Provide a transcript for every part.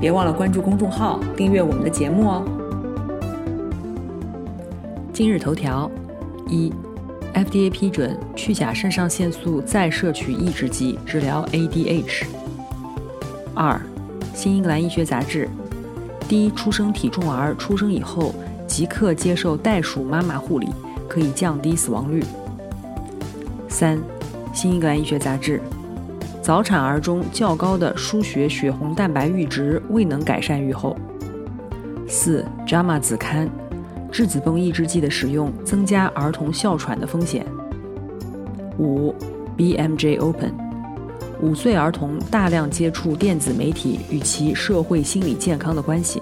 别忘了关注公众号，订阅我们的节目哦。今日头条：一，FDA 批准去甲肾上腺素再摄取抑制剂治疗 ADH。二，新英格兰医学杂志，低出生体重儿出生以后即刻接受袋鼠妈妈护理，可以降低死亡率。三，新英格兰医学杂志。早产儿中较高的输血血红蛋白阈值未能改善预后。四，JAMA 子刊，质子泵抑制剂的使用增加儿童哮喘的风险。五，BMJ Open，五岁儿童大量接触电子媒体与其社会心理健康的关系。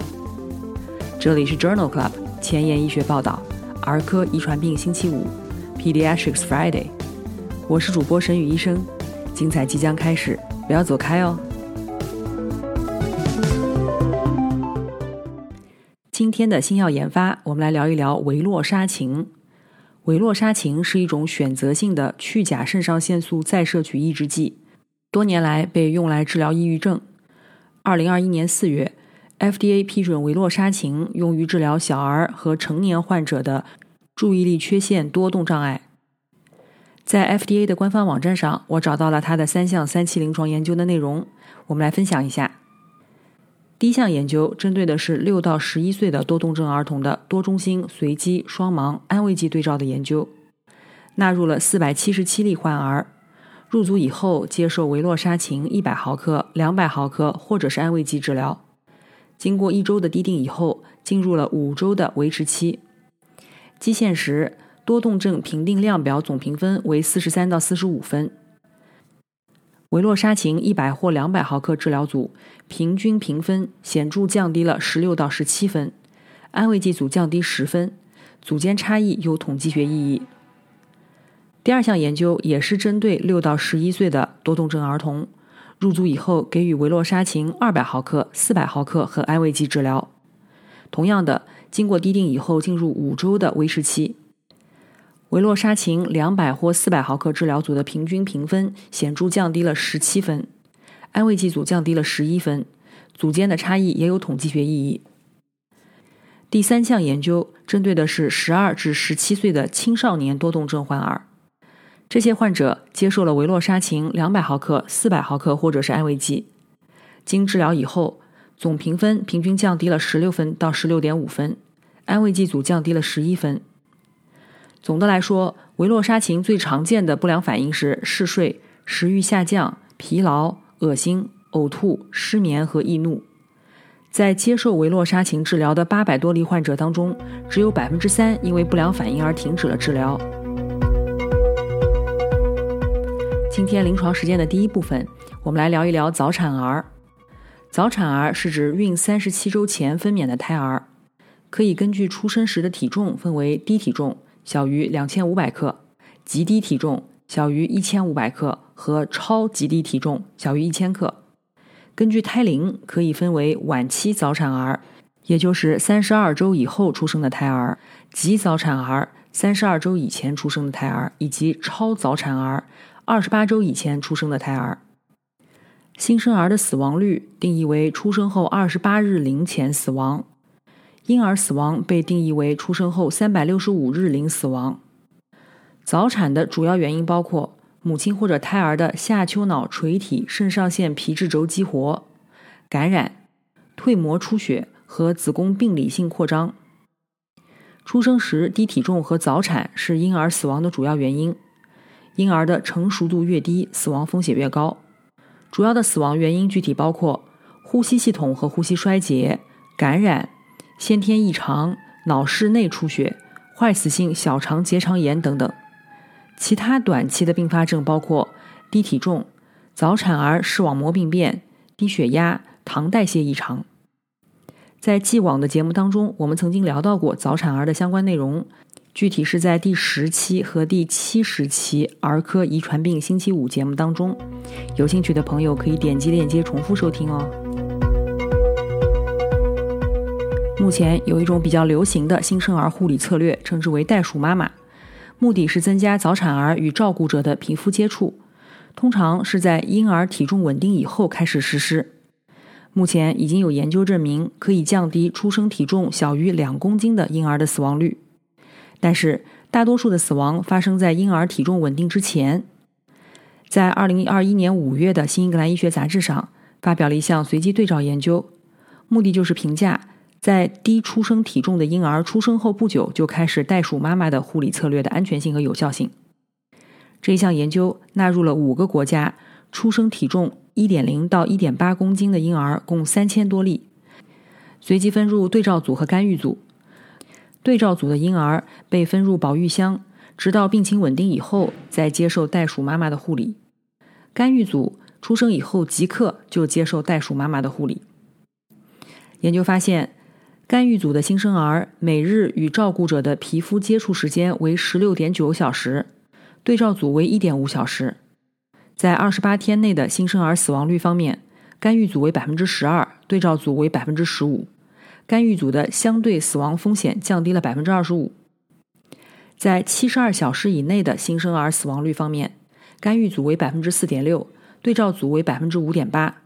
这里是 Journal Club 前沿医学报道，儿科遗传病星期五，Pediatrics Friday，我是主播沈宇医生。精彩即将开始，不要走开哦！今天的新药研发，我们来聊一聊维洛沙嗪。维洛沙嗪是一种选择性的去甲肾上腺素再摄取抑制剂，多年来被用来治疗抑郁症。二零二一年四月，FDA 批准维洛沙嗪用于治疗小儿和成年患者的注意力缺陷多动障碍。在 FDA 的官方网站上，我找到了它的三项三期临床研究的内容，我们来分享一下。第一项研究针对的是六到十一岁的多动症儿童的多中心随机双盲安慰剂对照的研究，纳入了四百七十七例患儿，入组以后接受维洛沙嗪一百毫克、两百毫克或者是安慰剂治疗，经过一周的滴定以后，进入了五周的维持期，基线时。多动症评定量表总评分为四十三到四十五分。维洛沙嗪一百或两百毫克治疗组平均评分显著降低了十六到十七分，安慰剂组降低十分，组间差异有统计学意义。第二项研究也是针对六到十一岁的多动症儿童，入组以后给予维洛沙嗪二百毫克、四百毫克和安慰剂治疗，同样的，经过滴定以后进入五周的维持期。维洛沙嗪两百或四百毫克治疗组的平均评分显著降低了十七分，安慰剂组降低了十一分，组间的差异也有统计学意义。第三项研究针对的是十二至十七岁的青少年多动症患儿，这些患者接受了维洛沙嗪两百毫克、四百毫克或者是安慰剂，经治疗以后，总评分平均降低了十六分到十六点五分，安慰剂组降低了十一分。总的来说，维洛沙嗪最常见的不良反应是嗜睡、食欲下降、疲劳、恶心、呕吐、失眠和易怒。在接受维洛沙嗪治疗的八百多例患者当中，只有百分之三因为不良反应而停止了治疗。今天临床实践的第一部分，我们来聊一聊早产儿。早产儿是指孕三十七周前分娩的胎儿，可以根据出生时的体重分为低体重。小于两千五百克，极低体重小于一千五百克和超极低体重小于一千克。根据胎龄，可以分为晚期早产儿，也就是三十二周以后出生的胎儿；极早产儿，三十二周以前出生的胎儿；以及超早产儿，二十八周以前出生的胎儿。新生儿的死亡率定义为出生后二十八日龄前死亡。婴儿死亡被定义为出生后三百六十五日龄死亡。早产的主要原因包括母亲或者胎儿的下丘脑垂体肾上腺皮质轴激活、感染、蜕膜出血和子宫病理性扩张。出生时低体重和早产是婴儿死亡的主要原因。婴儿的成熟度越低，死亡风险越高。主要的死亡原因具体包括呼吸系统和呼吸衰竭、感染。先天异常、脑室内出血、坏死性小肠结肠炎等等。其他短期的并发症包括低体重、早产儿视网膜病变、低血压、糖代谢异常。在既往的节目当中，我们曾经聊到过早产儿的相关内容，具体是在第十期和第七十期《儿科遗传病星期五》节目当中。有兴趣的朋友可以点击链接重复收听哦。目前有一种比较流行的新生儿护理策略，称之为“袋鼠妈妈”，目的是增加早产儿与照顾者的皮肤接触，通常是在婴儿体重稳定以后开始实施。目前已经有研究证明，可以降低出生体重小于两公斤的婴儿的死亡率。但是，大多数的死亡发生在婴儿体重稳定之前。在二零二一年五月的《新英格兰医学杂志》上，发表了一项随机对照研究，目的就是评价在低出生体重的婴儿出生后不久就开始袋鼠妈妈的护理策略的安全性和有效性。这一项研究纳入了五个国家出生体重。一点零到一点八公斤的婴儿共三千多例，随机分入对照组和干预组。对照组的婴儿被分入保育箱，直到病情稳定以后再接受袋鼠妈妈的护理。干预组出生以后即刻就接受袋鼠妈妈的护理。研究发现，干预组的新生儿每日与照顾者的皮肤接触时间为十六点九小时，对照组为一点五小时。在二十八天内的新生儿死亡率方面，干预组为百分之十二，对照组为百分之十五。干预组的相对死亡风险降低了百分之二十五。在七十二小时以内的新生儿死亡率方面，干预组为百分之四点六，对照组为百分之五点八，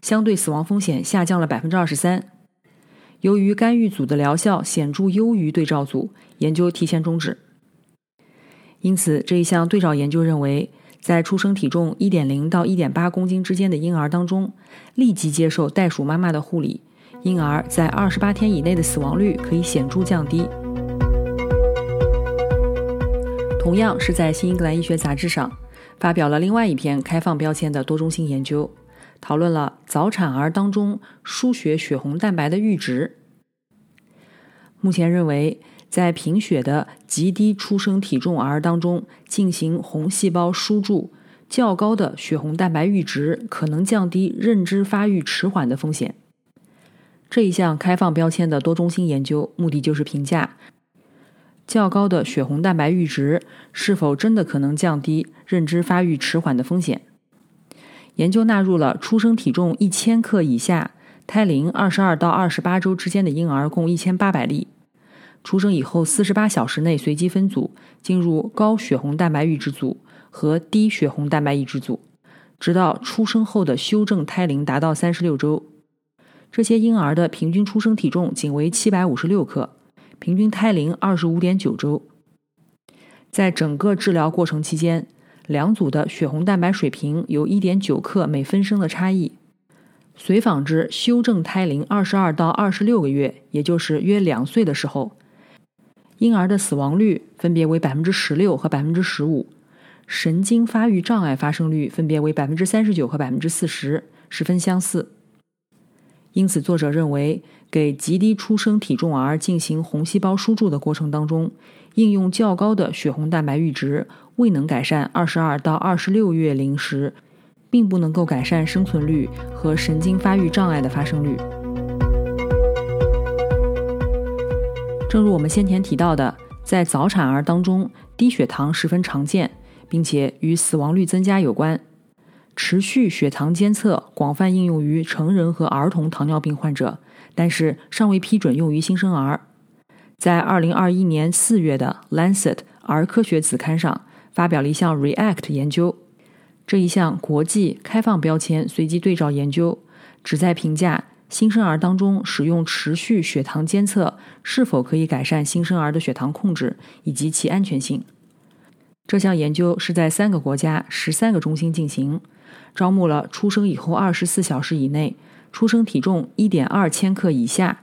相对死亡风险下降了百分之二十三。由于干预组的疗效显著优于对照组，研究提前终止。因此，这一项对照研究认为。在出生体重一点零到一点八公斤之间的婴儿当中，立即接受袋鼠妈妈的护理，婴儿在二十八天以内的死亡率可以显著降低。同样是在《新英格兰医学杂志》上发表了另外一篇开放标签的多中心研究，讨论了早产儿当中输血血红蛋白的阈值。目前认为。在贫血的极低出生体重儿当中进行红细胞输注，较高的血红蛋白阈值可能降低认知发育迟缓的风险。这一项开放标签的多中心研究目的就是评价较高的血红蛋白阈值是否真的可能降低认知发育迟缓的风险。研究纳入了出生体重一千克以下、胎龄二十二到二十八周之间的婴儿共一千八百例。出生以后四十八小时内随机分组，进入高血红蛋白阈值组和低血红蛋白阈值组，直到出生后的修正胎龄达到三十六周。这些婴儿的平均出生体重仅为七百五十六克，平均胎龄二十五点九周。在整个治疗过程期间，两组的血红蛋白水平有一点九克每分升的差异。随访至修正胎龄二十二到二十六个月，也就是约两岁的时候。婴儿的死亡率分别为百分之十六和百分之十五，神经发育障碍发生率分别为百分之三十九和百分之四十，十分相似。因此，作者认为，给极低出生体重儿进行红细胞输注的过程当中，应用较高的血红蛋白阈值未能改善二十二到二十六月龄时，并不能够改善生存率和神经发育障碍的发生率。正如我们先前提到的，在早产儿当中，低血糖十分常见，并且与死亡率增加有关。持续血糖监测广泛应用于成人和儿童糖尿病患者，但是尚未批准用于新生儿。在2021年4月的《Lancet》儿科学子刊上，发表了一项 REACT 研究。这一项国际开放标签随机对照研究，旨在评价。新生儿当中使用持续血糖监测是否可以改善新生儿的血糖控制以及其安全性？这项研究是在三个国家十三个中心进行，招募了出生以后二十四小时以内、出生体重一点二千克以下、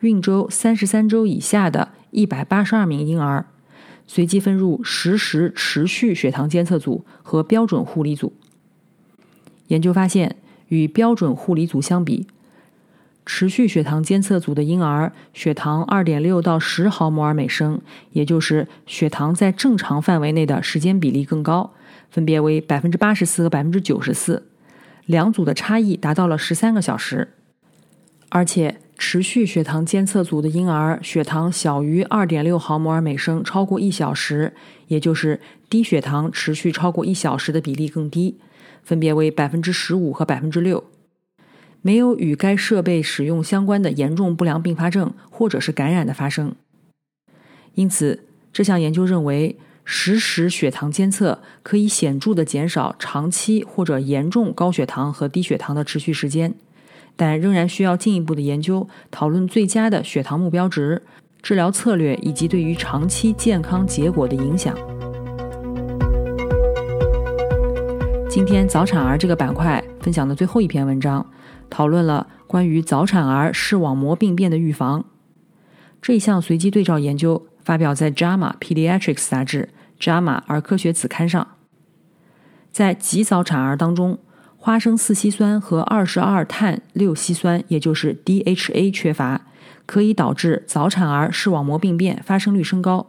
孕周三十三周以下的一百八十二名婴儿，随机分入实时持续血糖监测组和标准护理组。研究发现，与标准护理组相比，持续血糖监测组的婴儿血糖二点六到十毫摩尔每升，也就是血糖在正常范围内的时间比例更高，分别为百分之八十四和百分之九十四，两组的差异达到了十三个小时。而且持续血糖监测组的婴儿血糖小于二点六毫摩尔每升超过一小时，也就是低血糖持续超过一小时的比例更低，分别为百分之十五和百分之六。没有与该设备使用相关的严重不良并发症或者是感染的发生。因此，这项研究认为，实时血糖监测可以显著的减少长期或者严重高血糖和低血糖的持续时间。但仍然需要进一步的研究，讨论最佳的血糖目标值、治疗策略以及对于长期健康结果的影响。今天早产儿这个板块分享的最后一篇文章，讨论了关于早产儿视网膜病变的预防。这一项随机对照研究发表在《JAMA Pediatrics》杂志《JAMA 儿科学子刊》上，在极早产儿当中。花生四烯酸和二十二碳六烯酸，也就是 DHA 缺乏，可以导致早产儿视网膜病变发生率升高。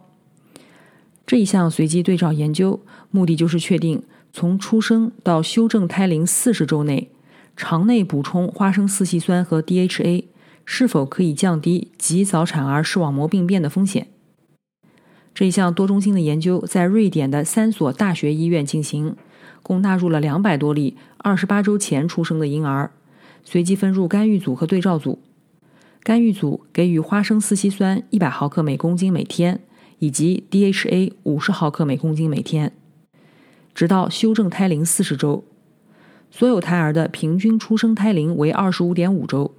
这一项随机对照研究目的就是确定，从出生到修正胎龄四十周内，肠内补充花生四烯酸和 DHA 是否可以降低极早产儿视网膜病变的风险。这一项多中心的研究在瑞典的三所大学医院进行。共纳入了两百多例二十八周前出生的婴儿，随机分入干预组和对照组。干预组给予花生四烯酸一百毫克每公斤每天，以及 DHA 五十毫克每公斤每天，直到修正胎龄四十周。所有胎儿的平均出生胎龄为二十五点五周。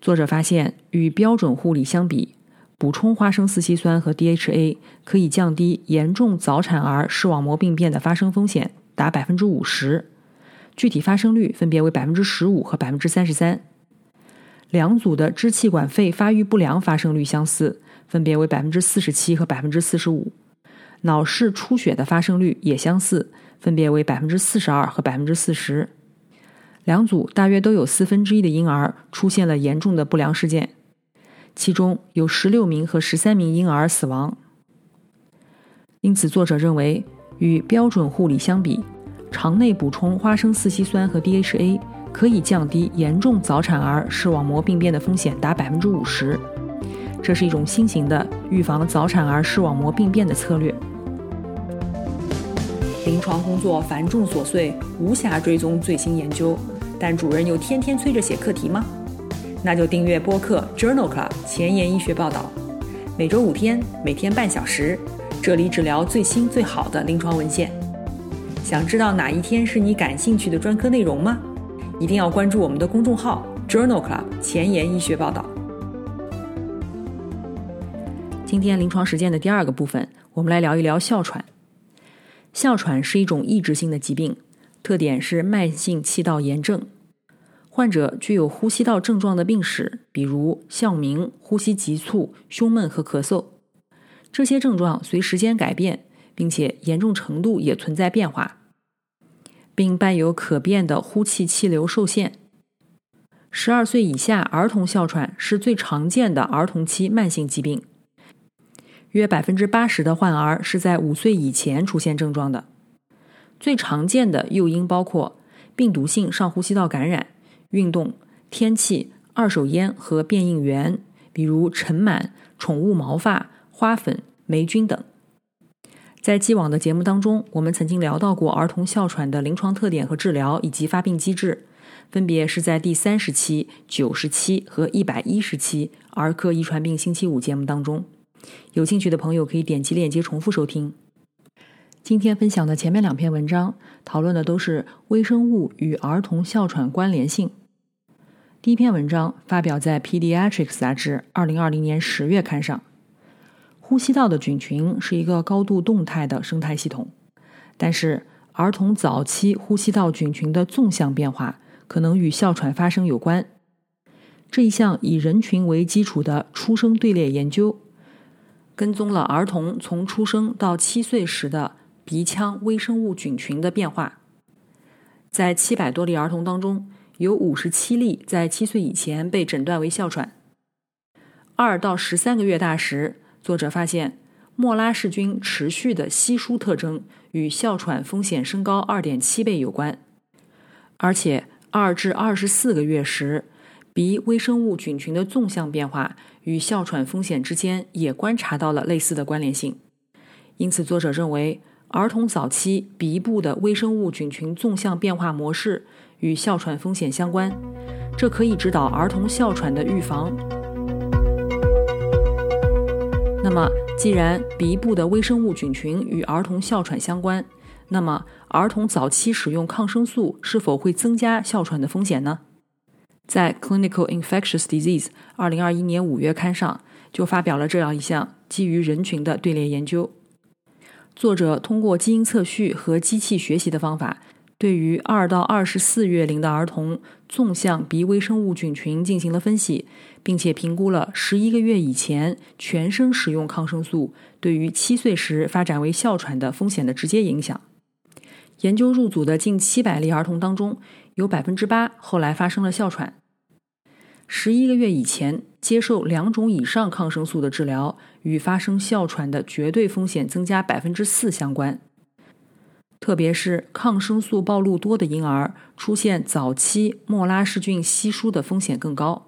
作者发现，与标准护理相比。补充花生四烯酸和 DHA 可以降低严重早产儿视网膜病变的发生风险达百分之五十，具体发生率分别为百分之十五和百分之三十三。两组的支气管肺发育不良发生率相似，分别为百分之四十七和百分之四十五。脑室出血的发生率也相似，分别为百分之四十二和百分之四十。两组大约都有四分之一的婴儿出现了严重的不良事件。其中有十六名和十三名婴儿死亡，因此作者认为，与标准护理相比，肠内补充花生四烯酸和 DHA 可以降低严重早产儿视网膜病变的风险达百分之五十。这是一种新型的预防早产儿视网膜病变的策略。临床工作繁重琐碎，无暇追踪最新研究，但主任又天天催着写课题吗？那就订阅播客 Journal Club 前沿医学报道，每周五天，每天半小时，这里只聊最新最好的临床文献。想知道哪一天是你感兴趣的专科内容吗？一定要关注我们的公众号 Journal Club 前沿医学报道。今天临床实践的第二个部分，我们来聊一聊哮喘。哮喘是一种抑制性的疾病，特点是慢性气道炎症。患者具有呼吸道症状的病史，比如哮鸣、呼吸急促、胸闷和咳嗽。这些症状随时间改变，并且严重程度也存在变化，并伴有可变的呼气气流受限。十二岁以下儿童哮喘是最常见的儿童期慢性疾病，约百分之八十的患儿是在五岁以前出现症状的。最常见的诱因包括病毒性上呼吸道感染。运动、天气、二手烟和变应原，比如尘螨、宠物毛发、花粉、霉菌等。在既往的节目当中，我们曾经聊到过儿童哮喘的临床特点和治疗以及发病机制，分别是在第三十期、九十期和一百一十期儿科遗传病星期五节目当中。有兴趣的朋友可以点击链接重复收听。今天分享的前面两篇文章讨论的都是微生物与儿童哮喘关联性。第一篇文章发表在《Pediatrics》杂志二零二零年十月刊上。呼吸道的菌群是一个高度动态的生态系统，但是儿童早期呼吸道菌群的纵向变化可能与哮喘发生有关。这一项以人群为基础的出生队列研究，跟踪了儿童从出生到七岁时的鼻腔微生物菌群的变化，在七百多例儿童当中。有五十七例在七岁以前被诊断为哮喘。二到十三个月大时，作者发现莫拉氏菌持续的稀疏特征与哮喘风险升高二点七倍有关。而且二至二十四个月时，鼻微生物菌群的纵向变化与哮喘风险之间也观察到了类似的关联性。因此，作者认为儿童早期鼻部的微生物菌群纵向变化模式与哮喘风险相关，这可以指导儿童哮喘的预防。那么，既然鼻部的微生物菌群与儿童哮喘相关，那么儿童早期使用抗生素是否会增加哮喘的风险呢？在《Clinical Infectious Disease》二零二一年五月刊上就发表了这样一项基于人群的队列研究。作者通过基因测序和机器学习的方法，对于二到二十四月龄的儿童纵向鼻微生物菌群进行了分析，并且评估了十一个月以前全身使用抗生素对于七岁时发展为哮喘的风险的直接影响。研究入组的近七百例儿童当中，有百分之八后来发生了哮喘。十一个月以前接受两种以上抗生素的治疗，与发生哮喘的绝对风险增加百分之四相关。特别是抗生素暴露多的婴儿，出现早期莫拉氏菌稀疏的风险更高。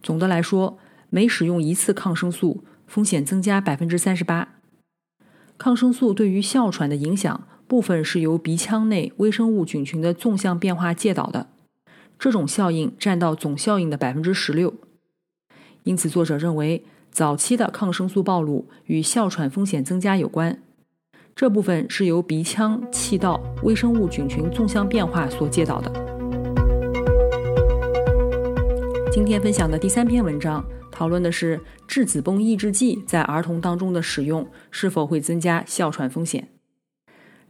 总的来说，每使用一次抗生素，风险增加百分之三十八。抗生素对于哮喘的影响，部分是由鼻腔内微生物菌群的纵向变化介导的。这种效应占到总效应的百分之十六，因此作者认为早期的抗生素暴露与哮喘风险增加有关。这部分是由鼻腔气道微生物菌群纵向变化所介导的。今天分享的第三篇文章讨论的是质子泵抑制剂在儿童当中的使用是否会增加哮喘风险。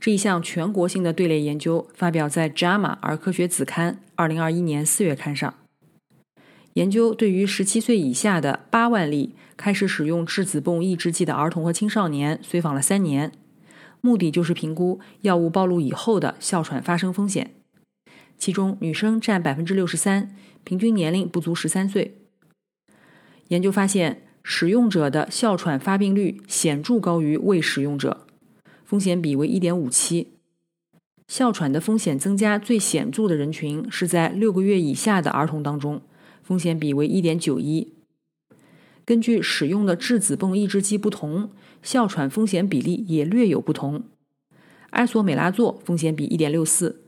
这一项全国性的队列研究发表在《JAMA 儿科学子刊》二零二一年四月刊上。研究对于十七岁以下的八万例开始使用质子泵抑制剂的儿童和青少年随访了三年，目的就是评估药物暴露以后的哮喘发生风险。其中女生占百分之六十三，平均年龄不足十三岁。研究发现，使用者的哮喘发病率显著高于未使用者。风险比为一点五七，哮喘的风险增加最显著的人群是在六个月以下的儿童当中，风险比为一点九一。根据使用的质子泵抑制剂不同，哮喘风险比例也略有不同。埃索美拉唑风险比一点六四，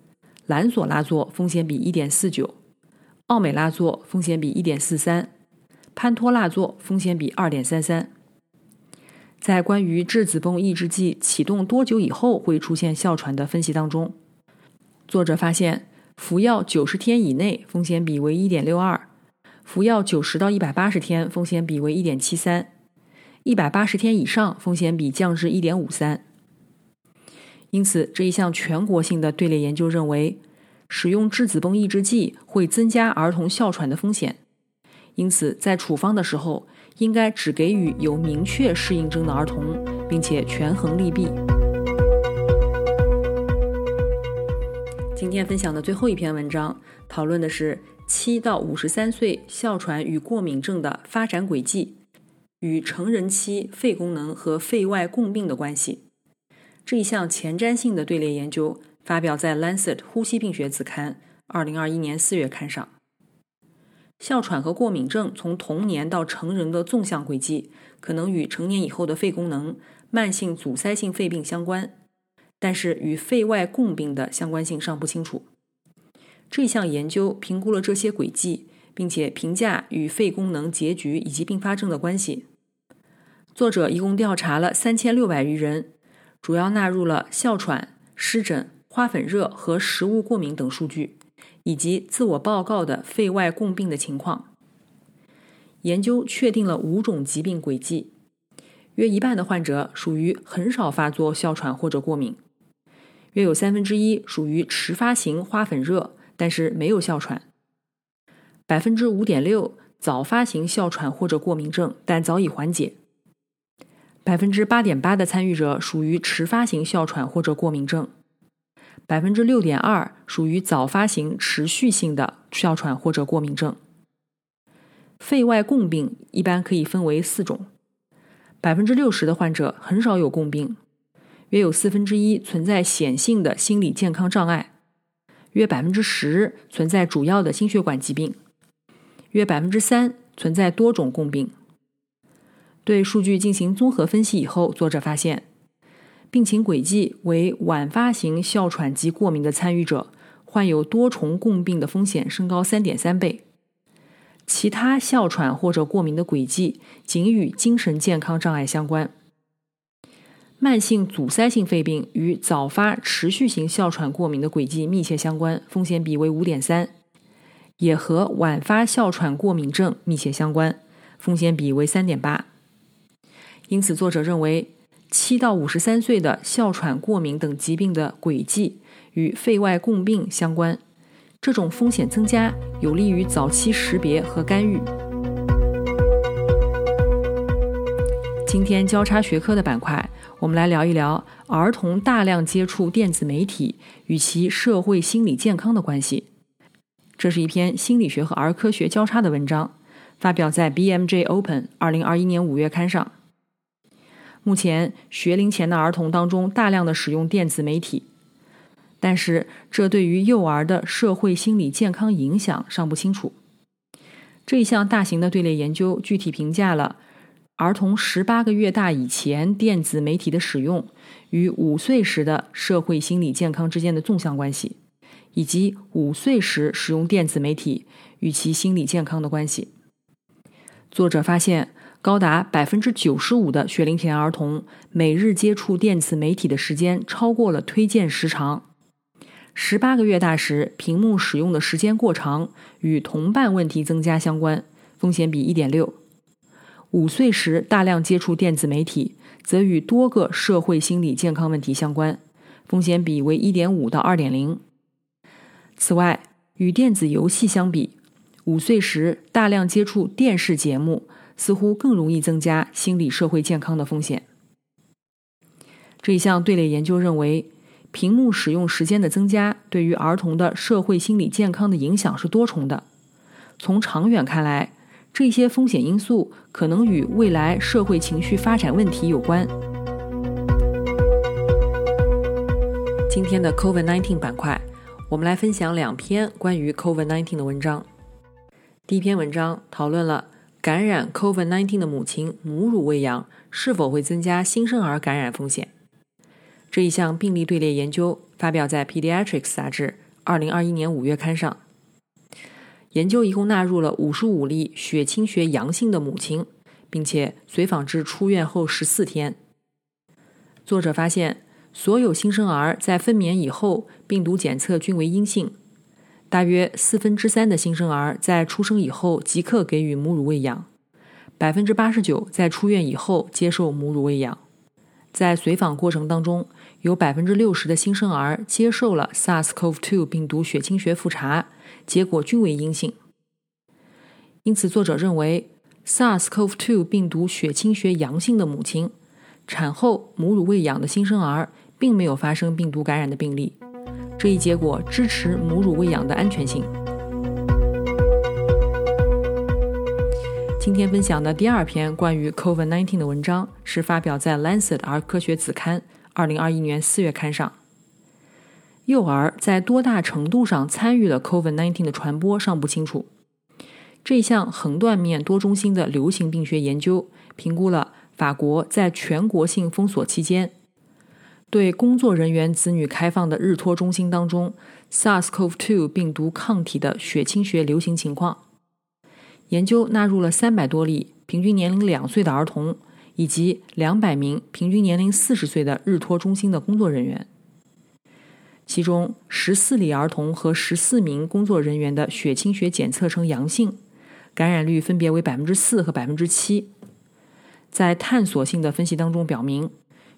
兰索拉唑风险比一点四九，奥美拉唑风险比一点四三，潘托拉唑风险比二点三三。在关于质子泵抑制剂启动多久以后会出现哮喘的分析当中，作者发现服药九十天以内风险比为一点六二，服药九十到一百八十天风险比为一点七三，一百八十天以上风险比降至一点五三。因此，这一项全国性的队列研究认为，使用质子泵抑制剂会增加儿童哮喘的风险。因此，在处方的时候。应该只给予有明确适应症的儿童，并且权衡利弊。今天分享的最后一篇文章，讨论的是七到五十三岁哮喘与过敏症的发展轨迹与成人期肺功能和肺外共病的关系。这一项前瞻性的队列研究发表在《Lancet 呼吸病学》子刊，二零二一年四月刊上。哮喘和过敏症从童年到成人的纵向轨迹，可能与成年以后的肺功能、慢性阻塞性肺病相关，但是与肺外共病的相关性尚不清楚。这项研究评估了这些轨迹，并且评价与肺功能结局以及并发症的关系。作者一共调查了三千六百余人，主要纳入了哮喘、湿疹、花粉热和食物过敏等数据。以及自我报告的肺外共病的情况，研究确定了五种疾病轨迹，约一半的患者属于很少发作哮喘或者过敏，约有三分之一属于迟发型花粉热，但是没有哮喘，百分之五点六早发型哮喘或者过敏症，但早已缓解，百分之八点八的参与者属于迟发型哮喘或者过敏症。百分之六点二属于早发型持续性的哮喘或者过敏症。肺外共病一般可以分为四种。百分之六十的患者很少有共病，约有四分之一存在显性的心理健康障碍，约百分之十存在主要的心血管疾病，约百分之三存在多种共病。对数据进行综合分析以后，作者发现，病情轨迹为晚发型哮喘及过敏的参与者，患有多重共病的风险升高三点三倍。其他哮喘或者过敏的轨迹仅与精神健康障碍相关。慢性阻塞性肺病与早发持续性哮喘过敏的轨迹密切相关，风险比为五点三，也和晚发哮喘过敏症密切相关，风险比为三点八。因此，作者认为，七到五十三岁的哮喘、过敏等疾病的轨迹与肺外共病相关。这种风险增加有利于早期识别和干预。今天交叉学科的板块，我们来聊一聊儿童大量接触电子媒体与其社会心理健康的关系。这是一篇心理学和儿科学交叉的文章，发表在 BMJ Open 二零二一年五月刊上。目前，学龄前的儿童当中大量的使用电子媒体。但是，这对于幼儿的社会心理健康影响尚不清楚。这一项大型的队列研究具体评价了儿童十八个月大以前电子媒体的使用与五岁时的社会心理健康之间的纵向关系，以及五岁时使用电子媒体与其心理健康的关系。作者发现，高达百分之九十五的学龄前儿童每日接触电子媒体的时间超过了推荐时长。十八个月大时，屏幕使用的时间过长与同伴问题增加相关，风险比一点六；五岁时大量接触电子媒体，则与多个社会心理健康问题相关，风险比为一点五到二点零。此外，与电子游戏相比，五岁时大量接触电视节目似乎更容易增加心理社会健康的风险。这一项队列研究认为。屏幕使用时间的增加对于儿童的社会心理健康的影响是多重的。从长远看来，这些风险因素可能与未来社会情绪发展问题有关。今天的 COVID-19 板块，我们来分享两篇关于 COVID-19 的文章。第一篇文章讨论了感染 COVID-19 的母亲母乳喂养是否会增加新生儿感染风险。这一项病例队列研究发表在《Pediatrics》杂志二零二一年五月刊上。研究一共纳入了五十五例血清学阳性的母亲，并且随访至出院后十四天。作者发现，所有新生儿在分娩以后病毒检测均为阴性，大约四分之三的新生儿在出生以后即刻给予母乳喂养，百分之八十九在出院以后接受母乳喂养。在随访过程当中，有百分之六十的新生儿接受了 SARS-CoV-2 病毒血清学复查，结果均为阴性。因此，作者认为 SARS-CoV-2 病毒血清学阳性的母亲产后母乳喂养的新生儿并没有发生病毒感染的病例。这一结果支持母乳喂养的安全性。今天分享的第二篇关于 COVID-19 的文章是发表在《Lancet 儿科学子刊》二零二一年四月刊上。幼儿在多大程度上参与了 COVID-19 的传播尚不清楚。这项横断面多中心的流行病学研究评估了法国在全国性封锁期间对工作人员子女开放的日托中心当中 SARS-CoV-2 病毒抗体的血清学流行情况。研究纳入了三百多例平均年龄两岁的儿童，以及两百名平均年龄四十岁的日托中心的工作人员。其中十四例儿童和十四名工作人员的血清学检测呈阳性，感染率分别为百分之四和百分之七。在探索性的分析当中表明，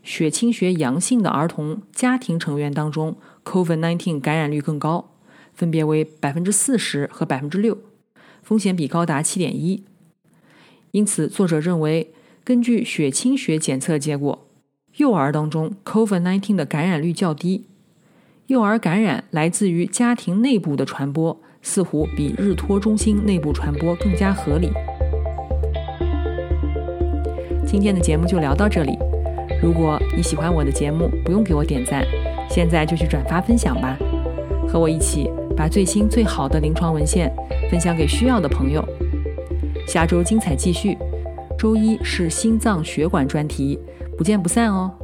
血清学阳性的儿童家庭成员当中，COVID-19 感染率更高，分别为百分之四十和百分之六。风险比高达七点一，因此作者认为，根据血清学检测结果，幼儿当中 COVID-19 的感染率较低，幼儿感染来自于家庭内部的传播，似乎比日托中心内部传播更加合理。今天的节目就聊到这里，如果你喜欢我的节目，不用给我点赞，现在就去转发分享吧。和我一起把最新最好的临床文献分享给需要的朋友。下周精彩继续，周一是心脏血管专题，不见不散哦。